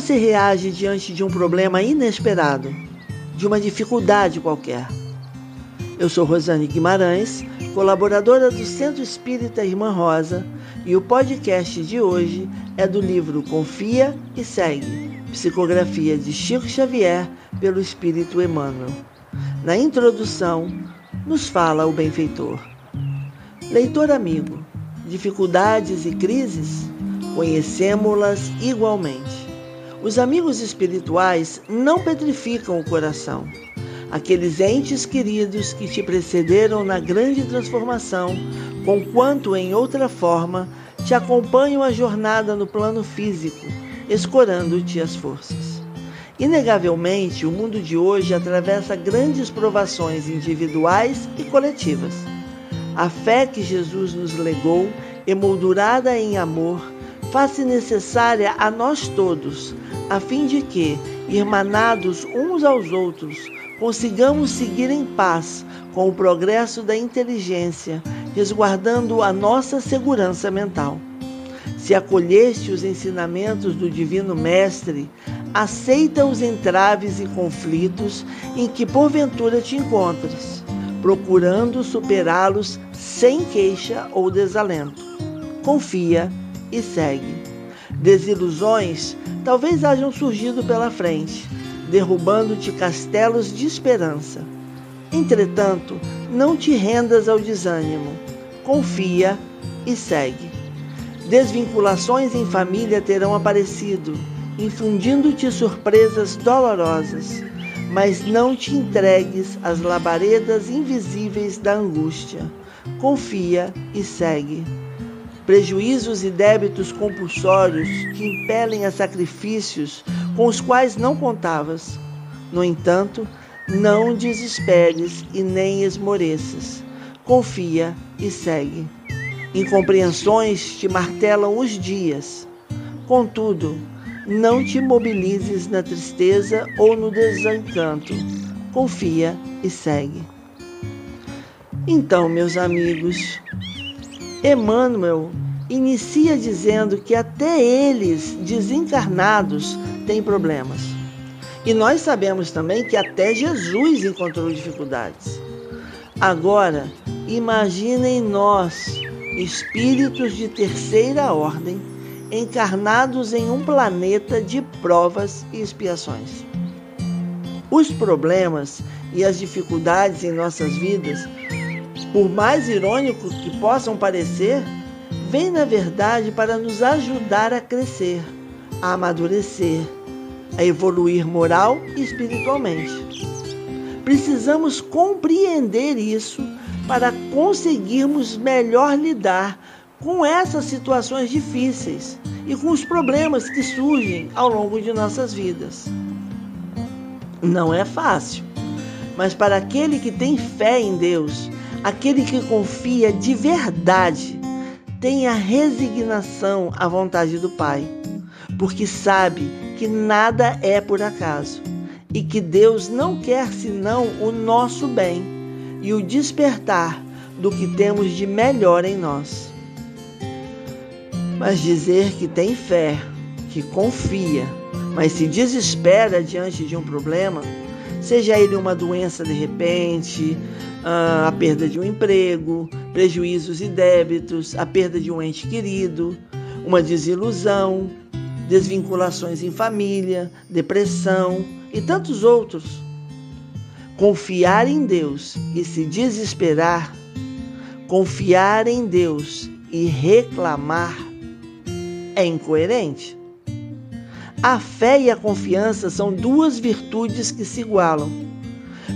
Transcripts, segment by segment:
Você reage diante de um problema inesperado, de uma dificuldade qualquer? Eu sou Rosane Guimarães, colaboradora do Centro Espírita Irmã Rosa, e o podcast de hoje é do livro Confia e Segue, psicografia de Chico Xavier pelo Espírito Emmanuel. Na introdução, nos fala o benfeitor. Leitor amigo, dificuldades e crises, conhecemos-las igualmente. Os amigos espirituais não petrificam o coração. Aqueles entes queridos que te precederam na grande transformação, conquanto em outra forma, te acompanham a jornada no plano físico, escorando-te as forças. Inegavelmente, o mundo de hoje atravessa grandes provações individuais e coletivas. A fé que Jesus nos legou, emoldurada em amor, faz-se necessária a nós todos, a fim de que, irmanados uns aos outros, consigamos seguir em paz com o progresso da inteligência, resguardando a nossa segurança mental. Se acolheste os ensinamentos do Divino Mestre, aceita os entraves e conflitos em que porventura te encontras, procurando superá-los sem queixa ou desalento. Confia e segue. Desilusões talvez hajam surgido pela frente, derrubando-te castelos de esperança. Entretanto, não te rendas ao desânimo. Confia e segue. Desvinculações em família terão aparecido, infundindo-te surpresas dolorosas, mas não te entregues às labaredas invisíveis da angústia. Confia e segue prejuízos e débitos compulsórios que impelem a sacrifícios com os quais não contavas. No entanto, não desesperes e nem esmoreças. Confia e segue. Incompreensões te martelam os dias. Contudo, não te mobilizes na tristeza ou no desencanto. Confia e segue. Então, meus amigos, Emmanuel inicia dizendo que até eles, desencarnados, têm problemas. E nós sabemos também que até Jesus encontrou dificuldades. Agora, imaginem nós, espíritos de terceira ordem, encarnados em um planeta de provas e expiações. Os problemas e as dificuldades em nossas vidas por mais irônicos que possam parecer, vem na verdade para nos ajudar a crescer, a amadurecer, a evoluir moral e espiritualmente. Precisamos compreender isso para conseguirmos melhor lidar com essas situações difíceis e com os problemas que surgem ao longo de nossas vidas. Não é fácil, mas para aquele que tem fé em Deus, Aquele que confia de verdade tem a resignação à vontade do Pai, porque sabe que nada é por acaso e que Deus não quer senão o nosso bem e o despertar do que temos de melhor em nós. Mas dizer que tem fé, que confia, mas se desespera diante de um problema, seja ele uma doença de repente, ah, a perda de um emprego, prejuízos e débitos, a perda de um ente querido, uma desilusão, desvinculações em família, depressão e tantos outros. Confiar em Deus e se desesperar, confiar em Deus e reclamar é incoerente. A fé e a confiança são duas virtudes que se igualam.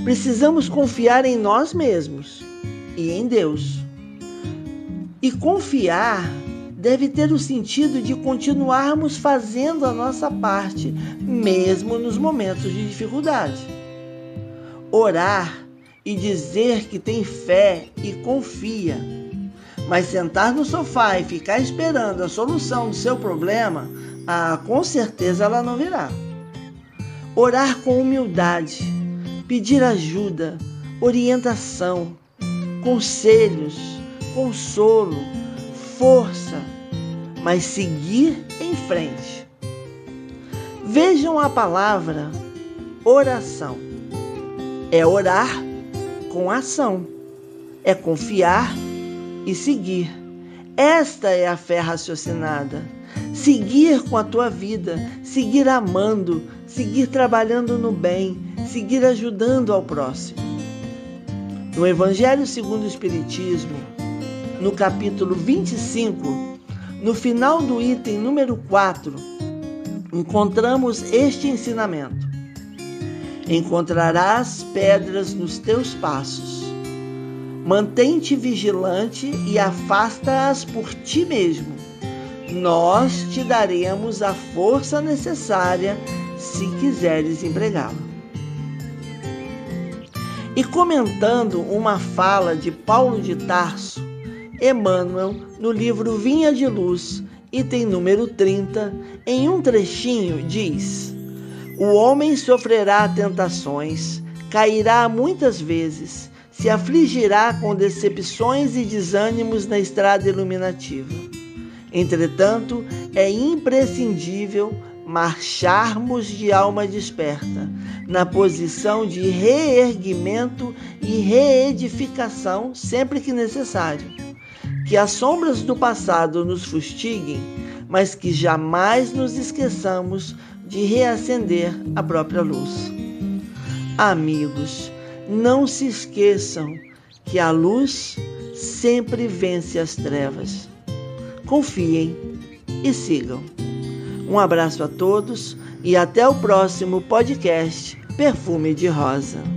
Precisamos confiar em nós mesmos e em Deus. E confiar deve ter o sentido de continuarmos fazendo a nossa parte, mesmo nos momentos de dificuldade. Orar e dizer que tem fé e confia, mas sentar no sofá e ficar esperando a solução do seu problema ah, com certeza ela não virá. Orar com humildade, pedir ajuda, orientação, conselhos, consolo, força, mas seguir em frente. Vejam a palavra oração. É orar com ação, é confiar e seguir. Esta é a fé raciocinada. Seguir com a tua vida, seguir amando, seguir trabalhando no bem, seguir ajudando ao próximo. No Evangelho segundo o Espiritismo, no capítulo 25, no final do item número 4, encontramos este ensinamento: Encontrarás pedras nos teus passos. Mantém-te vigilante e afasta-as por ti mesmo. Nós te daremos a força necessária se quiseres empregá-la. E comentando uma fala de Paulo de Tarso, Emmanuel, no livro Vinha de Luz, item número 30, em um trechinho diz: O homem sofrerá tentações, cairá muitas vezes, se afligirá com decepções e desânimos na estrada iluminativa. Entretanto, é imprescindível marcharmos de alma desperta, na posição de reerguimento e reedificação sempre que necessário. Que as sombras do passado nos fustiguem, mas que jamais nos esqueçamos de reacender a própria luz. Amigos, não se esqueçam que a luz sempre vence as trevas. Confiem e sigam. Um abraço a todos e até o próximo podcast Perfume de Rosa.